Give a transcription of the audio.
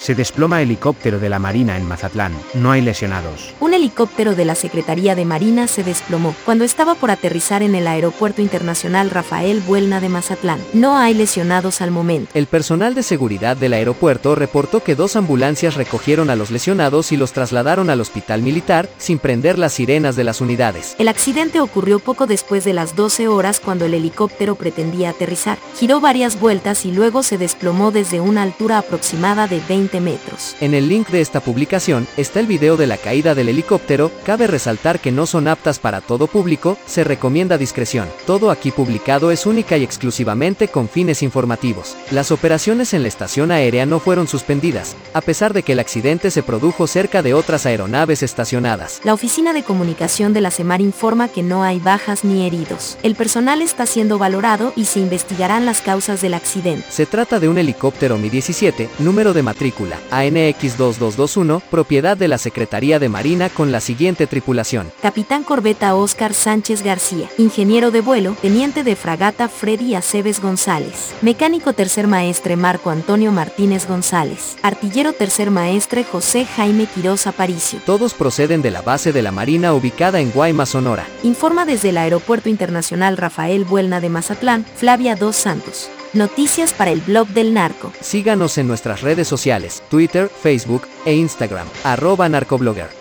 Se desploma helicóptero de la Marina en Mazatlán. No hay lesionados. Un helicóptero de la Secretaría de Marina se desplomó cuando estaba por aterrizar en el Aeropuerto Internacional Rafael Buelna de Mazatlán. No hay lesionados al momento. El personal de seguridad del aeropuerto reportó que dos ambulancias recogieron a los lesionados y los trasladaron al hospital militar sin prender las sirenas de las unidades. El accidente ocurrió poco después de las 12 horas cuando el helicóptero pretendía aterrizar. Giró varias vueltas y luego se desplomó desde una altura aproximada de 20 metros. En el link de esta publicación está el video de la caída del helicóptero, cabe resaltar que no son aptas para todo público, se recomienda discreción. Todo aquí publicado es única y exclusivamente con fines informativos. Las operaciones en la estación aérea no fueron suspendidas, a pesar de que el accidente se produjo cerca de otras aeronaves estacionadas. La Oficina de Comunicación de la CEMAR informa que no hay bajas ni heridos. El personal está siendo valorado y se investigarán las causas del accidente. Se trata de un helicóptero Mi-17, número de matrícula ANX2221, propiedad de la Secretaría de Marina con la siguiente tripulación. Capitán Corbeta Oscar Sánchez García, Ingeniero de vuelo, Teniente de Fragata Freddy Aceves González, Mecánico Tercer Maestre Marco Antonio Martínez González, Artillero Tercer Maestre José Jaime Quiroz Aparicio. Todos proceden de la base de la Marina ubicada en Guaymas, Sonora. Informa desde el Aeropuerto Internacional Rafael Buelna de Mazatlán, Flavia Dos Santos. Noticias para el blog del narco. Síganos en nuestras redes sociales, Twitter, Facebook e Instagram, arroba narcoblogger.